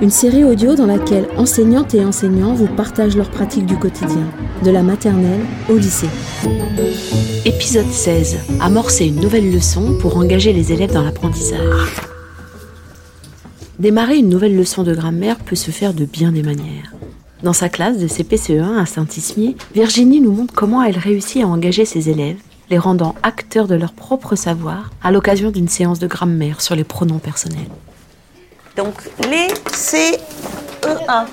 une série audio dans laquelle enseignantes et enseignants vous partagent leurs pratiques du quotidien, de la maternelle au lycée. Épisode 16. Amorcer une nouvelle leçon pour engager les élèves dans l'apprentissage. Démarrer une nouvelle leçon de grammaire peut se faire de bien des manières. Dans sa classe de CPCE1 à Saint-Ismier, Virginie nous montre comment elle réussit à engager ses élèves les rendant acteurs de leur propre savoir à l'occasion d'une séance de grammaire sur les pronoms personnels. Donc les CE1.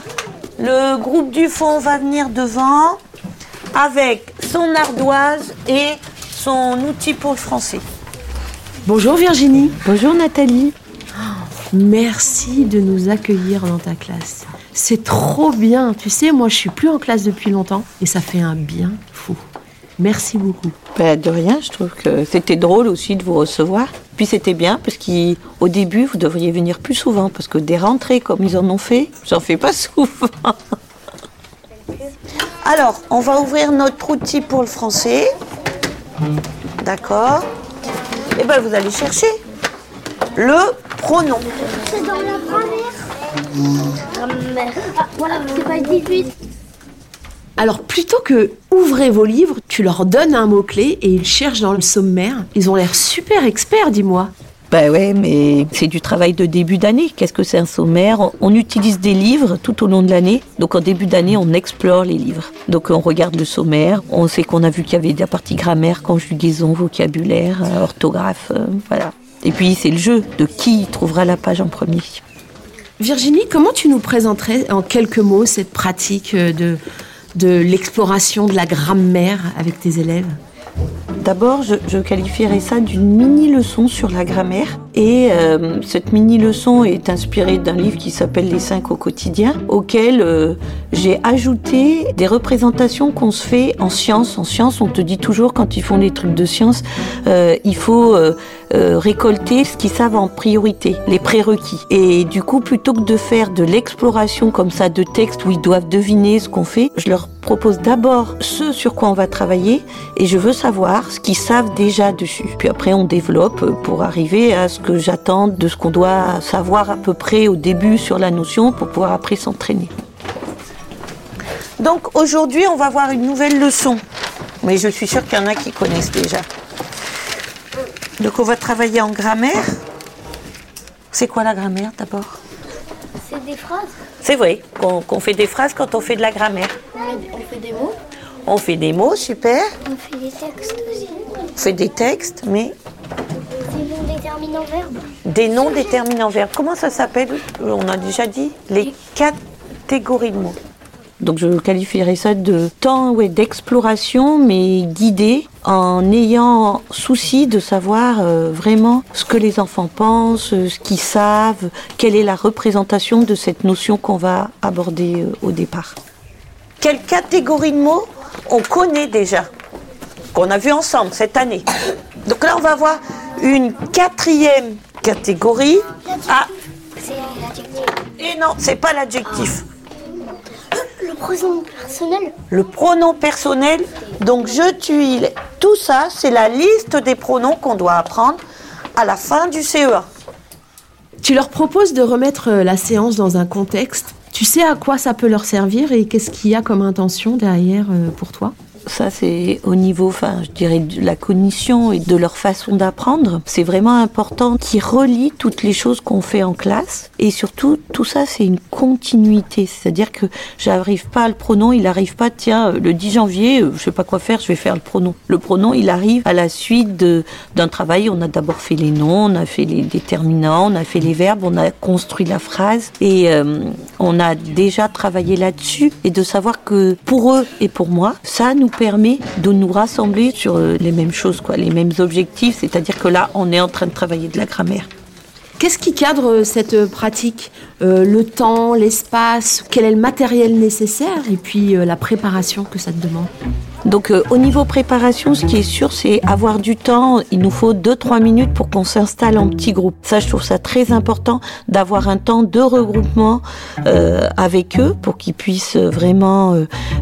Le groupe du fond va venir devant avec son ardoise et son outil pour le français. Bonjour Virginie. Bonjour Nathalie. Merci de nous accueillir dans ta classe. C'est trop bien. Tu sais, moi je suis plus en classe depuis longtemps et ça fait un bien fou. Merci beaucoup. Ben, de rien, je trouve que c'était drôle aussi de vous recevoir. Puis c'était bien parce qu'au début, vous devriez venir plus souvent parce que des rentrées comme ils en ont fait, j'en fais pas souvent. Alors, on va ouvrir notre outil pour le français. D'accord. Et eh bien, vous allez chercher le pronom. C'est dans la grammaire. Grammaire. Ah, voilà, c'est pas 18. Alors plutôt que ouvrez vos livres, tu leur donnes un mot-clé et ils cherchent dans le sommaire. Ils ont l'air super experts, dis-moi. Ben ouais, mais c'est du travail de début d'année. Qu'est-ce que c'est un sommaire? On utilise des livres tout au long de l'année. Donc en début d'année, on explore les livres. Donc on regarde le sommaire. On sait qu'on a vu qu'il y avait des parties grammaire, conjugaison, vocabulaire, euh, orthographe, euh, voilà. Et puis c'est le jeu de qui trouvera la page en premier. Virginie, comment tu nous présenterais en quelques mots cette pratique euh, de de l'exploration de la grammaire avec tes élèves? D'abord, je, qualifierais ça d'une mini-leçon sur la grammaire. Et euh, cette mini-leçon est inspirée d'un livre qui s'appelle Les cinq au quotidien, auquel euh, j'ai ajouté des représentations qu'on se fait en sciences. En sciences, on te dit toujours, quand ils font des trucs de sciences, euh, il faut récolter ce qu'ils savent en priorité, les prérequis. Et du coup, plutôt que de faire de l'exploration comme ça de textes où ils doivent deviner ce qu'on fait, je leur propose d'abord ce sur quoi on va travailler et je veux savoir ce qu'ils savent déjà dessus. Puis après, on développe pour arriver à ce que j'attends de ce qu'on doit savoir à peu près au début sur la notion pour pouvoir après s'entraîner. Donc aujourd'hui, on va voir une nouvelle leçon. Mais je suis sûre qu'il y en a qui connaissent déjà. Donc on va travailler en grammaire. C'est quoi la grammaire d'abord? Des phrases. C'est vrai qu'on fait des phrases quand on fait de la grammaire. On fait des mots. On fait des mots, super. On fait des textes aussi. On fait des textes, mais... Des noms déterminants verbes. Des noms déterminants verbes. Comment ça s'appelle? On a déjà dit les catégories de mots. Donc je qualifierais ça de temps d'exploration, mais guidé en ayant souci de savoir euh, vraiment ce que les enfants pensent, euh, ce qu'ils savent, quelle est la représentation de cette notion qu'on va aborder euh, au départ. Quelle catégorie de mots on connaît déjà, qu'on a vu ensemble cette année? Donc là, on va voir une quatrième catégorie. Ah. Et non, c'est pas l'adjectif. Le pronom personnel. Le pronom personnel. Donc je, tu, il. Tout ça, c'est la liste des pronoms qu'on doit apprendre à la fin du CE1. Tu leur proposes de remettre la séance dans un contexte tu sais à quoi ça peut leur servir et qu'est-ce qu'il y a comme intention derrière euh, pour toi? Ça, c'est au niveau, enfin, je dirais, de la cognition et de leur façon d'apprendre. C'est vraiment important qu'ils relient toutes les choses qu'on fait en classe. Et surtout, tout ça, c'est une continuité. C'est-à-dire que j'arrive pas à le pronom, il arrive pas, tiens, le 10 janvier, euh, je sais pas quoi faire, je vais faire le pronom. Le pronom, il arrive à la suite d'un travail. On a d'abord fait les noms, on a fait les déterminants, on a fait les verbes, on a construit la phrase. Et euh, on a déjà travaillé là-dessus. Et de savoir que pour eux et pour moi, ça nous permet de nous rassembler sur euh, les mêmes choses, quoi, les mêmes objectifs. C'est-à-dire que là, on est en train de travailler de la grammaire. Qu'est-ce qui cadre cette pratique euh, Le temps, l'espace, quel est le matériel nécessaire? Et puis euh, la préparation que ça te demande? Donc euh, au niveau préparation, ce qui est sûr, c'est avoir du temps. Il nous faut 2-3 minutes pour qu'on s'installe en petit groupe. Ça, je trouve ça très important d'avoir un temps de regroupement euh, avec eux pour qu'ils puissent vraiment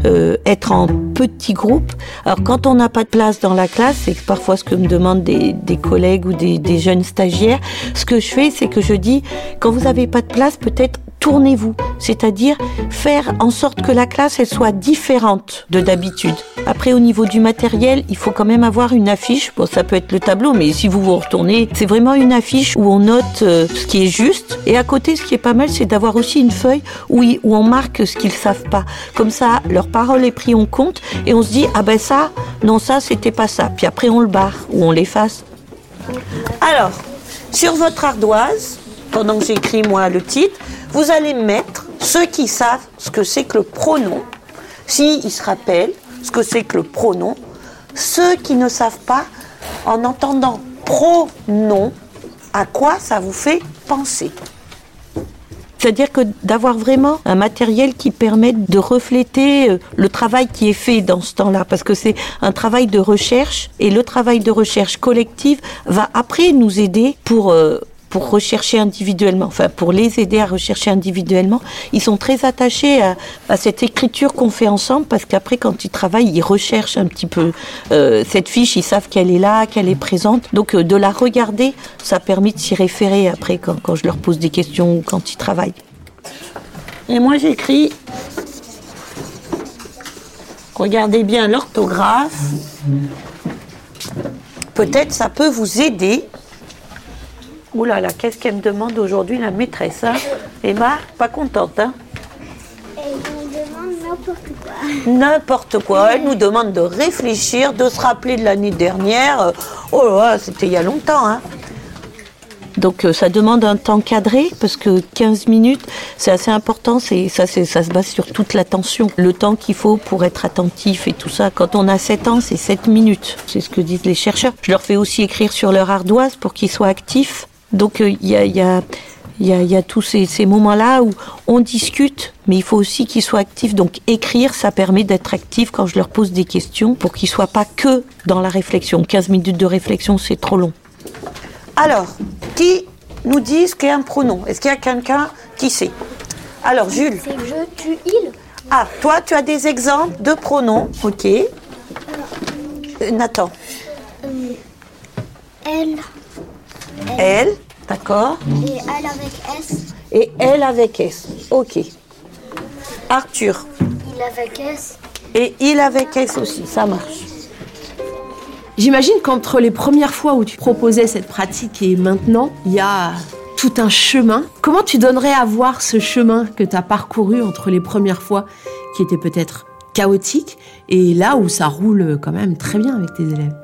euh, être en petit groupe. Alors quand on n'a pas de place dans la classe, c'est parfois ce que me demandent des, des collègues ou des, des jeunes stagiaires. Ce que je fais, c'est que je dis, quand vous n'avez pas de place, peut-être tournez-vous, c'est-à-dire faire en sorte que la classe elle soit différente de d'habitude. Après au niveau du matériel, il faut quand même avoir une affiche. Bon, ça peut être le tableau, mais si vous vous retournez, c'est vraiment une affiche où on note euh, ce qui est juste. Et à côté, ce qui est pas mal, c'est d'avoir aussi une feuille où, où on marque ce qu'ils savent pas. Comme ça, leur parole est prise en compte et on se dit ah ben ça, non ça c'était pas ça. Puis après on le barre ou on l'efface. Alors, sur votre ardoise, pendant que j'écris moi le titre, vous allez mettre ceux qui savent ce que c'est que le pronom, s'ils se rappellent ce que c'est que le pronom, ceux qui ne savent pas, en entendant pronom, à quoi ça vous fait penser. C'est-à-dire que d'avoir vraiment un matériel qui permette de refléter euh, le travail qui est fait dans ce temps-là, parce que c'est un travail de recherche, et le travail de recherche collective va après nous aider pour euh, pour rechercher individuellement, enfin pour les aider à rechercher individuellement. Ils sont très attachés à, cette écriture qu'on fait ensemble parce qu'après quand ils travaillent, ils recherchent un petit peu euh, cette fiche, ils savent qu'elle est là, qu'elle est présente. Donc euh, de la regarder, ça permet de s'y référer après quand, quand je leur pose des questions ou quand ils travaillent. Et moi j'écris, regardez bien l'orthographe, peut-être ça peut vous aider Ouh là là, qu'est-ce qu'elle me demande aujourd'hui la maîtresse hein? Emma, pas contente hein? Elle nous demande n'importe quoi. N'importe quoi. Elle nous demande de réfléchir, de se rappeler de l'année dernière. Oh là là, c'était il y a longtemps hein Donc euh, ça demande un temps cadré parce que 15 minutes, c'est assez important. C'est ça, c'est ça se base sur toute l'attention, le temps qu'il faut pour être attentif et tout ça. Quand on a 7 ans, c'est 7 minutes. C'est ce que disent les chercheurs. Je leur fais aussi écrire sur leur ardoise pour qu'ils soient actifs. Donc il y a, y a il y, a, y a, tous ces, ces moments-là où on discute, mais il faut aussi qu'ils soient actifs. Donc écrire, ça permet d'être actif quand je leur pose des questions pour qu'ils soient pas que dans la réflexion. 15 minutes de réflexion, c'est trop long. Alors, qui nous dit ce qu'est un pronom? Est-ce qu'il y a quelqu'un qui sait? Alors, Jules. C'est je, tu, il. Ah, toi, tu as des exemples de pronoms. Ok. Euh, Nathan. Euh, elle Elle, d'accord. et elle avec S. Et elle avec S. Ok. Arthur. Il avec S. Et il avec S aussi, ça marche. J'imagine qu'entre les premières fois où tu proposais cette pratique et maintenant, il y a tout un chemin. Comment tu donnerais à voir ce chemin que tu as parcouru entre les premières fois qui était peut-être chaotique et là où ça roule quand même très bien avec tes élèves?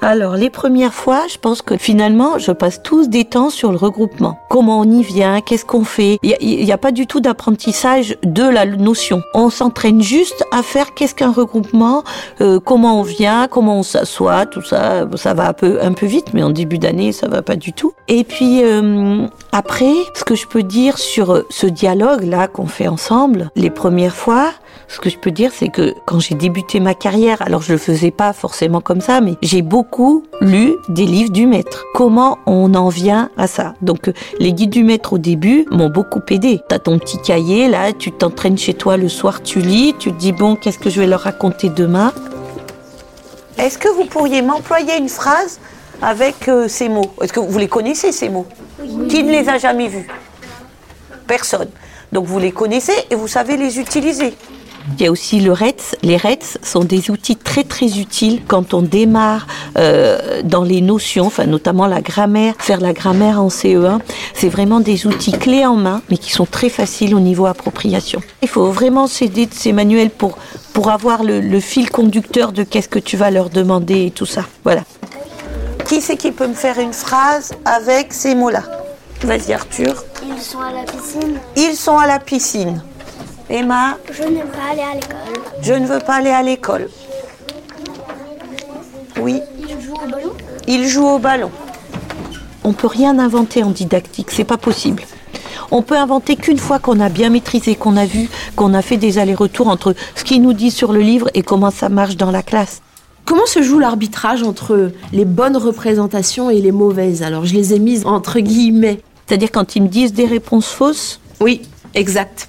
Alors, les premières fois, je pense que finalement, je passe tous des temps sur le regroupement. Comment on y vient, qu'est-ce qu'on fait? Il n'y a, pas du tout d'apprentissage de la notion. On s'entraîne juste à faire qu'est-ce qu'un regroupement, euh, comment on vient, comment on s'assoit, tout ça. Ça va un peu, un peu vite, mais en début d'année, ça va pas du tout. Et puis, euh, après, ce que je peux dire sur ce dialogue-là qu'on fait ensemble, les premières fois, ce que je peux dire, c'est que quand j'ai débuté ma carrière, alors je le faisais pas forcément comme ça, mais j'ai beaucoup lu des livres du maître. Comment on en vient à ça? Donc les guides du maître au début m'ont beaucoup aidé. T'as ton petit cahier là, tu t'entraînes chez toi le soir, tu lis, tu te dis bon, qu'est-ce que je vais leur raconter demain? Est-ce que vous pourriez m'employer une phrase avec euh, ces mots? Est-ce que vous les connaissez ces mots? Oui. Qui ne les a jamais vus? Personne. Donc vous les connaissez et vous savez les utiliser. Il y a aussi le RETS. Les RETS sont des outils très très utiles quand on démarre euh, dans les notions, enfin notamment la grammaire, faire la grammaire en CE1. C'est vraiment des outils clés en main, mais qui sont très faciles au niveau appropriation. Il faut vraiment s'aider de ces manuels pour pour avoir le, le fil conducteur de qu'est-ce que tu vas leur demander et tout ça. Voilà. Qui c'est qui peut me faire une phrase avec ces mots-là? Vas-y Arthur. Ils sont à la piscine. Ils sont à la piscine. Emma, Je n'aime pas aller à l'école. je ne veux pas aller à l'école. Oui, Ils jouent au ballon? il joue au ballon. on peut rien inventer en didactique, c'est pas possible. On peut inventer qu'une fois qu'on a bien maîtrisé, qu'on a vu, qu'on a fait des allers-retours entre ce qu'il nous dit sur le livre et comment ça marche dans la classe. Comment se joue l'arbitrage entre les bonnes représentations et les mauvaises? Alors je les ai mises entre guillemets. C'est-à-dire quand ils me disent des réponses fausses? Oui, exact.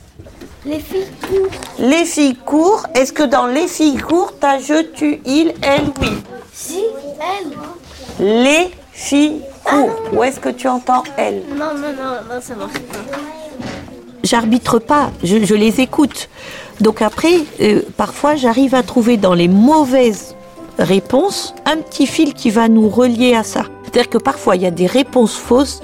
Les filles courent. Les filles courent. Est-ce que dans les filles courent, t'as je, tu, il, elle, oui? Si, elle. Les filles courent. Où est-ce que tu entends elle? Non, non, non, non, ça marche pas. J'arbitre pas, je, je les écoute. Donc après, euh, parfois j'arrive à trouver dans les mauvaises réponses un petit fil qui va nous relier à ça. C'est-à-dire que parfois il y a des réponses fausses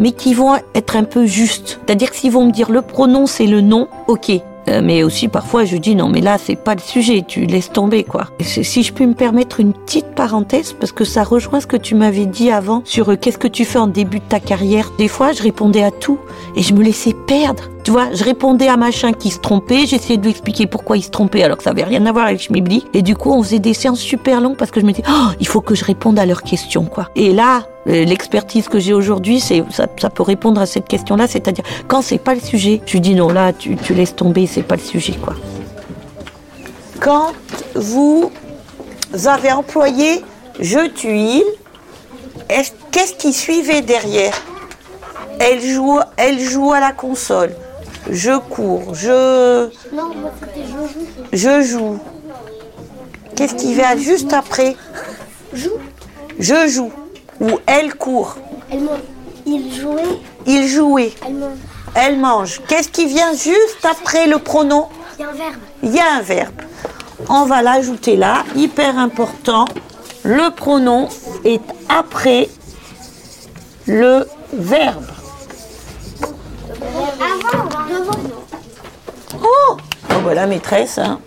mais qui vont être un peu justes. C'est-à-dire que s'ils vont me dire le pronom c'est le nom, ok. Euh, mais aussi parfois je dis non mais là c'est pas le sujet, tu laisses tomber quoi. Et si je peux me permettre une petite parenthèse parce que ça rejoint ce que tu m'avais dit avant sur euh, qu'est-ce que tu fais en début de ta carrière. Des fois je répondais à tout et je me laissais perdre. Tu vois, je répondais à machin qui se trompait, j'essayais de lui expliquer pourquoi il se trompait alors que ça avait rien à voir avec Schmibli. Et du coup on faisait des séances super longues parce que je me disais oh, il faut que je réponde à leurs questions quoi. Et là euh, l'expertise que j'ai aujourd'hui, c'est ça, peut répondre à cette question-là, c'est-à-dire quand c'est pas le sujet, tu dis non là, tu, laisses tomber, c'est pas le sujet quoi. Quand vous avez employé je, tu, il, est-ce- qu'est-ce qui suivait derrière? Elle joue, elle joue à la console. Je cours, je, Non, moi c'était je joue. je joue. Qu'est-ce qui vient juste après? Joue. Je joue. Ou elle court. Elle mange. Il jouait. Il jouait. Elle mange. Elle mange. Qu'est-ce qui vient juste après le pronom? Il y a un verbe. Il y a un verbe. On va l'ajouter là, hyper important. Le pronom est après le verbe. Avant. Oh, oh bah la maîtresse, hein.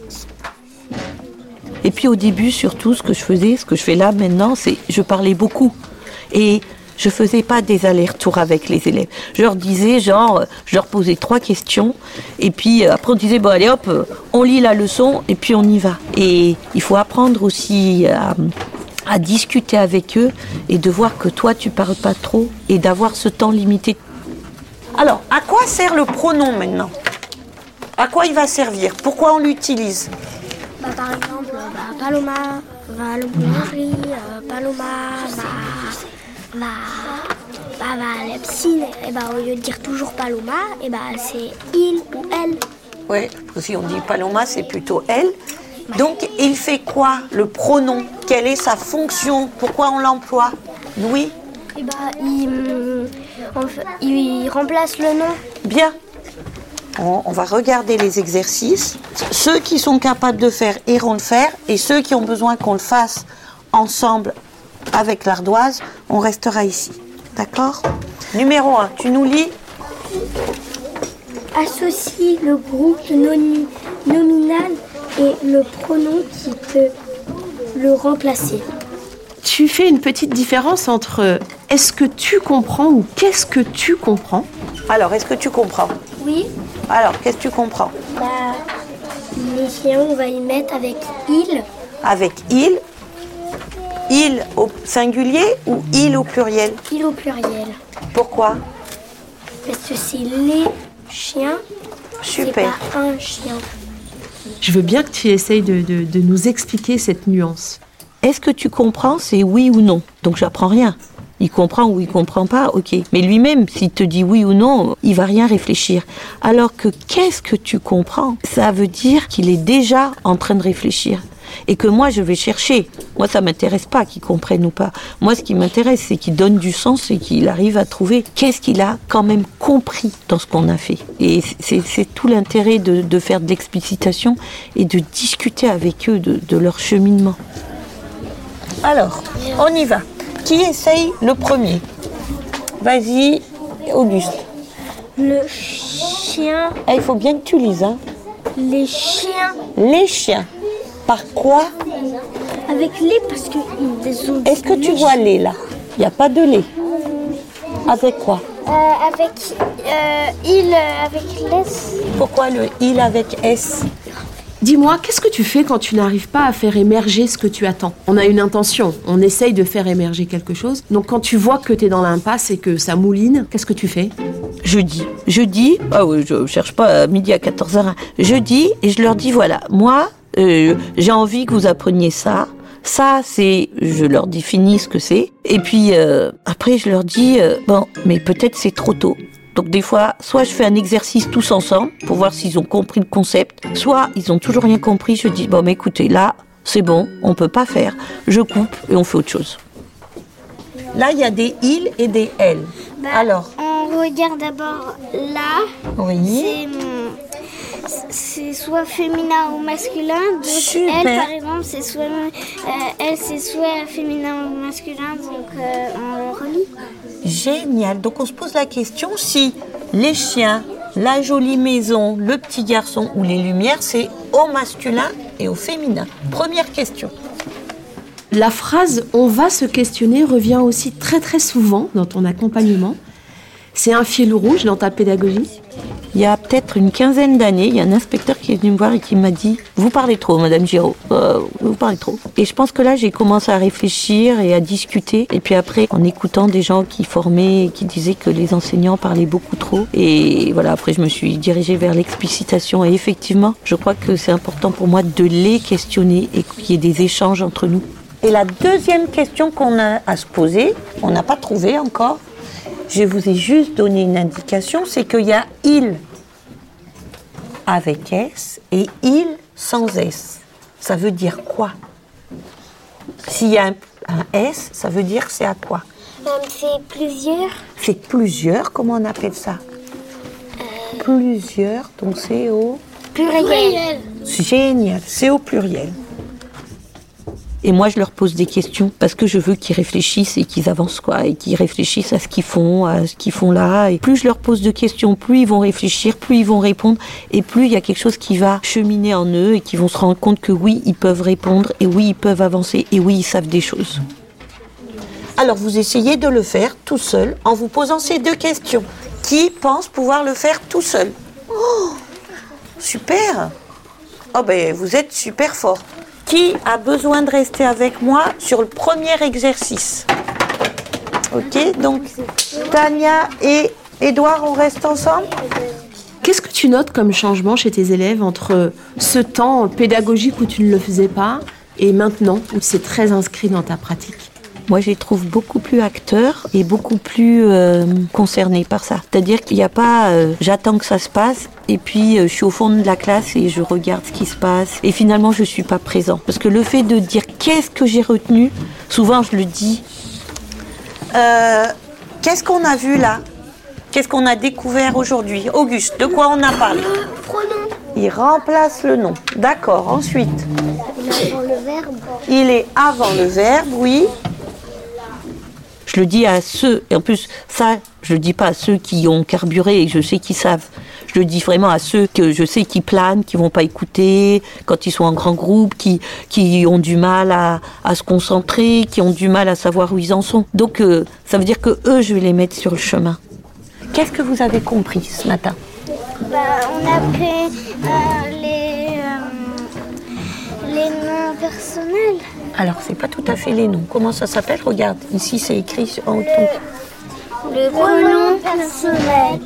Et puis au début, surtout, ce que je faisais, ce que je fais là maintenant, c'est je parlais beaucoup. Et je faisais pas des allers-retours avec les élèves. Je leur disais, genre, je leur posais trois questions. Et puis euh, après, on disait, bon, allez hop, on lit la leçon et puis on y va. Et il faut apprendre aussi à, à discuter avec eux et de voir que toi, tu parles pas trop et d'avoir ce temps limité. Alors, à quoi sert le pronom maintenant? À quoi il va servir? Pourquoi on l'utilise? Bah, par exemple, bah, Paloma va à la boulangerie, euh, Paloma va, va, bah, la piscine. Et bah, au lieu de dire toujours Paloma, et bah, c'est il ou elle. Oui, si on dit Paloma, c'est plutôt elle. Donc, il fait quoi, le pronom? Quelle est sa fonction? Pourquoi on l'emploie? Louis Et bah, il, fait, il remplace le nom. Bien. On, on va regarder les exercices. Ceux qui sont capables de faire iront le faire et ceux qui ont besoin qu'on le fasse ensemble avec l'ardoise, on restera ici. D'accord? Numéro 1, tu nous lis Associe le groupe noni- nominal et le pronom qui peut le remplacer. Tu fais une petite différence entre est-ce que tu comprends ou qu'est-ce que tu comprends Alors, est-ce que tu comprends Oui, Alors, qu'est-ce que tu comprends bah, les chiens, on va y mettre avec il. Avec il, il au singulier ou il au pluriel Il au pluriel. Pourquoi Parce que c'est les chiens, Super. pas un chien. Je veux bien que tu essayes de, de- de nous expliquer cette nuance. Est-ce que tu comprends C'est oui ou non? Donc j'apprends rien. Il comprend ou il comprend pas, ok. Mais lui-même, s'il te dit oui ou non, il va rien réfléchir. Alors que qu'est-ce que tu comprends? Ça veut dire qu'il est déjà en train de réfléchir. Et que moi, je vais chercher. Moi, ça m'intéresse pas qu'il comprenne ou pas. Moi, ce qui m'intéresse, c'est qu'il donne du sens et qu'il arrive à trouver qu'est-ce qu'il a quand même compris dans ce qu'on a fait. Et c'est tout l'intérêt de, faire de l'explicitation et de discuter avec eux de leur cheminement. Alors, on y va. Qui essaye le premier? Vas-y, Auguste. Le chien, Eh, il faut bien que tu lises. Hein. les chiens Les chiens. Par quoi? Avec les parce que ils ont Est-ce que tu les vois lait là? Il n'y a pas de lait. Avec quoi? Euh, avec euh, il, euh, avec les. Pourquoi le il avec S? Dis-moi, qu'est-ce que tu fais quand tu n'arrives pas à faire émerger ce que tu attends? On a une intention, on essaye de faire émerger quelque chose. Donc quand tu vois que tu es dans l'impasse et que ça mouline, qu'est-ce que tu fais? Je dis, je dis, ah oui, je cherche pas à midi à 14h, je dis et je leur dis voilà, moi, euh, j'ai envie que vous appreniez ça. Ça, c'est, je leur définis ce que c'est. Et puis euh, après, je leur dis, euh, bon, mais peut-être c'est trop tôt. Donc des fois, soit je fais un exercice tous ensemble pour voir s'ils ont compris le concept, soit ils ont toujours rien compris. Je dis bon, mais écoutez, là, c'est bon, on peut pas faire. Je coupe et on fait autre chose. Là, il y a des ils et des elles. Bah, Alors, On regarde d'abord là. oui. C'est, soit féminin ou masculin. Donc Super. elle, par exemple, c'est soit euh, elle, c'est soit féminin ou masculin. Donc euh, on le relie. Génial. Donc on se pose la question si les chiens, la jolie maison, le petit garçon ou les lumières, c'est au masculin et au féminin. Première question. La phrase on va se questionner revient aussi très très souvent dans ton accompagnement. C'est un fil rouge dans ta pédagogie? Il y a peut-être une quinzaine d'années, il y a un inspecteur qui est venu me voir et qui m'a dit Vous parlez trop, Madame Giraud, Euh, vous parlez trop. Et je pense que là, j'ai commencé à réfléchir et à discuter. Et puis après, en écoutant des gens qui formaient et qui disaient que les enseignants parlaient beaucoup trop. Et voilà, après, je me suis dirigée vers l'explicitation. Et effectivement, je crois que c'est important pour moi de les questionner et qu'il y ait des échanges entre nous. Et la deuxième question qu'on a à se poser, on n'a pas trouvé encore, je vous ai juste donné une indication, c'est qu'il y a il avec S et il sans S. Ça veut dire quoi? S'il y a un, un S, ça veut dire c'est à quoi? Euh, c'est plusieurs. C'est plusieurs, comment on appelle ça? Plusieurs, donc c'est au... Pluriel. Génial, c'est au pluriel. Et moi, je leur pose des questions parce que je veux qu'ils réfléchissent et qu'ils avancent, quoi, et qu'ils réfléchissent à ce qu'ils font, à ce qu'ils font là. Et plus je leur pose de questions, plus ils vont réfléchir, plus ils vont répondre, et plus il y a quelque chose qui va cheminer en eux et qui vont se rendre compte que oui, ils peuvent répondre, et oui, ils peuvent avancer, et oui, ils savent des choses. Alors vous essayez de le faire tout seul en vous posant ces deux questions. Qui pense pouvoir le faire tout seul? Oh, Super Oh ben vous êtes super fort. Qui a besoin de rester avec moi sur le premier exercice. Ok, donc Tania et Edouard, on reste ensemble? Qu'est-ce que tu notes comme changement chez tes élèves entre ce temps pédagogique où tu ne le faisais pas et maintenant où c'est très inscrit dans ta pratique? Moi, je les trouve beaucoup plus acteurs et beaucoup plus euh, concernés par ça. C'est-à-dire qu'il n'y a pas euh, j'attends que ça se passe et puis euh, je suis au fond de la classe et je regarde ce qui se passe et finalement je suis pas présent. Parce que le fait de dire qu'est-ce que j'ai retenu, souvent je le dis. Qu'est-ce qu'on a vu là? Qu'est-ce qu'on a découvert aujourd'hui? Auguste, de quoi on a parlé? Pronom. Il remplace le nom. D'accord, ensuite. Avant le verbe. Il est avant le verbe, oui. Je le dis à ceux, et en plus, ça, je le dis pas à ceux qui ont carburé et je sais qu'ils savent. Je le dis vraiment à ceux que je sais qui planent, qui vont pas écouter, quand ils sont en grand groupe, qui, qui ont du mal à, à se concentrer, qui ont du mal à savoir où ils en sont. Donc, euh, ça veut dire que eux, je vais les mettre sur le chemin. Qu'est-ce que vous avez compris ce matin? Bah, on a pris euh, les, euh, les noms personnels. Alors, c'est pas tout à fait les noms. Comment ça s'appelle? Regarde, ici c'est écrit en ton. Le pronom personnel.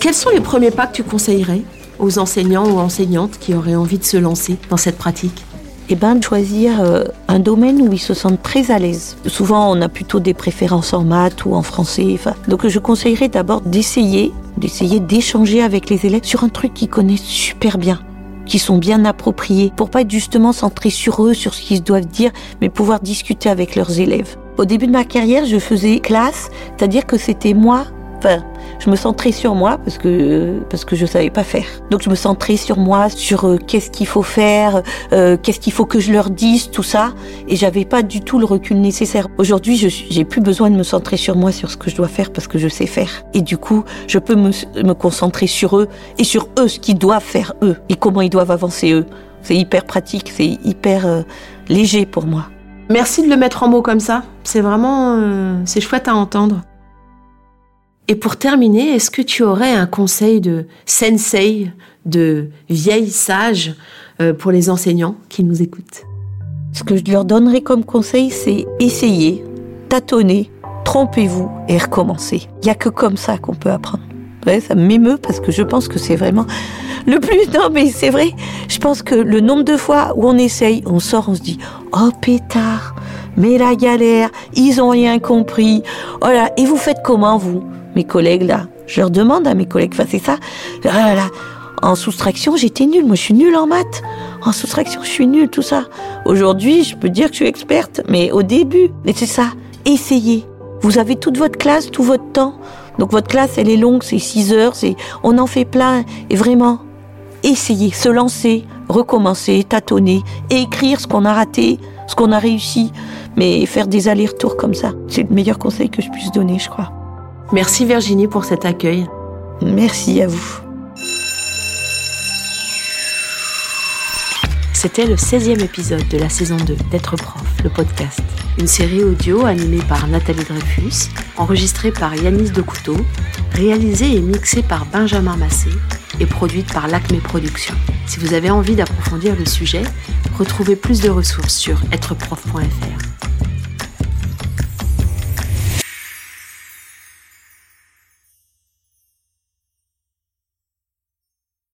Quels sont les premiers pas que tu conseillerais aux enseignants ou enseignantes qui auraient envie de se lancer dans cette pratique? Eh ben, de choisir euh, un domaine où ils se sentent très à l'aise. Souvent, on a plutôt des préférences en maths ou en français. enfin, donc, je conseillerais d'abord d'essayer, d'essayer d'échanger avec les élèves sur un truc qu'ils connaissent super bien qui sont bien appropriés pour pas être justement centrés sur eux, sur ce qu'ils doivent dire, mais pouvoir discuter avec leurs élèves. Au début de ma carrière, je faisais classe, c'est-à-dire que c'était moi, enfin, je me centrais sur moi parce que parce que je savais pas faire. Donc je me centrais sur moi, sur euh, qu'est-ce qu'il faut faire, euh, qu'est-ce qu'il faut que je leur dise, tout ça, et j'avais pas du tout le recul nécessaire. Aujourd'hui, je j'ai plus besoin de me centrer sur moi, sur ce que je dois faire parce que je sais faire. Et du coup, je peux me, me concentrer sur eux et sur eux ce qu'ils doivent faire eux et comment ils doivent avancer eux. C'est hyper pratique, c'est hyper euh, léger pour moi. Merci de le mettre en mots comme ça. C'est vraiment, euh, c'est chouette à entendre. Et pour terminer, est-ce que tu aurais un conseil de sensei, de vieille sage euh, pour les enseignants qui nous écoutent? Ce que je leur donnerais comme conseil, c'est essayer, tâtonner, trompez-vous et recommencer. Il n'y a que comme ça qu'on peut apprendre. Ça m'émeut parce que je pense que c'est vraiment le plus. Non, mais c'est vrai. Je pense que le nombre de fois où on essaye, on sort, on se dit Oh pétard, mais la galère, ils ont rien compris. Oh là, et vous faites comment, vous, mes collègues là Je leur demande à mes collègues, enfin, c'est ça. Ah en soustraction, j'étais nulle. Moi, je suis nulle en maths. En soustraction, je suis nulle, tout ça. Aujourd'hui, je peux dire que je suis experte, mais au début, mais c'est ça. Essayez. Vous avez toute votre classe, tout votre temps. Donc votre classe, elle est longue, c'est 6 heures, c'est, on en fait plein. Et vraiment, essayez, se lancer, recommencer, tâtonner, écrire ce qu'on a raté, ce qu'on a réussi. Mais faire des allers-retours comme ça, c'est le meilleur conseil que je puisse donner, je crois. Merci Virginie pour cet accueil. Merci à vous. C'était le 16e épisode de la saison 2 d'être prof, le podcast. Une série audio animée par Nathalie Dreyfus, enregistrée par Yanis Decouteau, réalisée et mixée par Benjamin Massé et produite par l'Acme Productions. Si vous avez envie d'approfondir le sujet, retrouvez plus de ressources sur êtreprof.fr.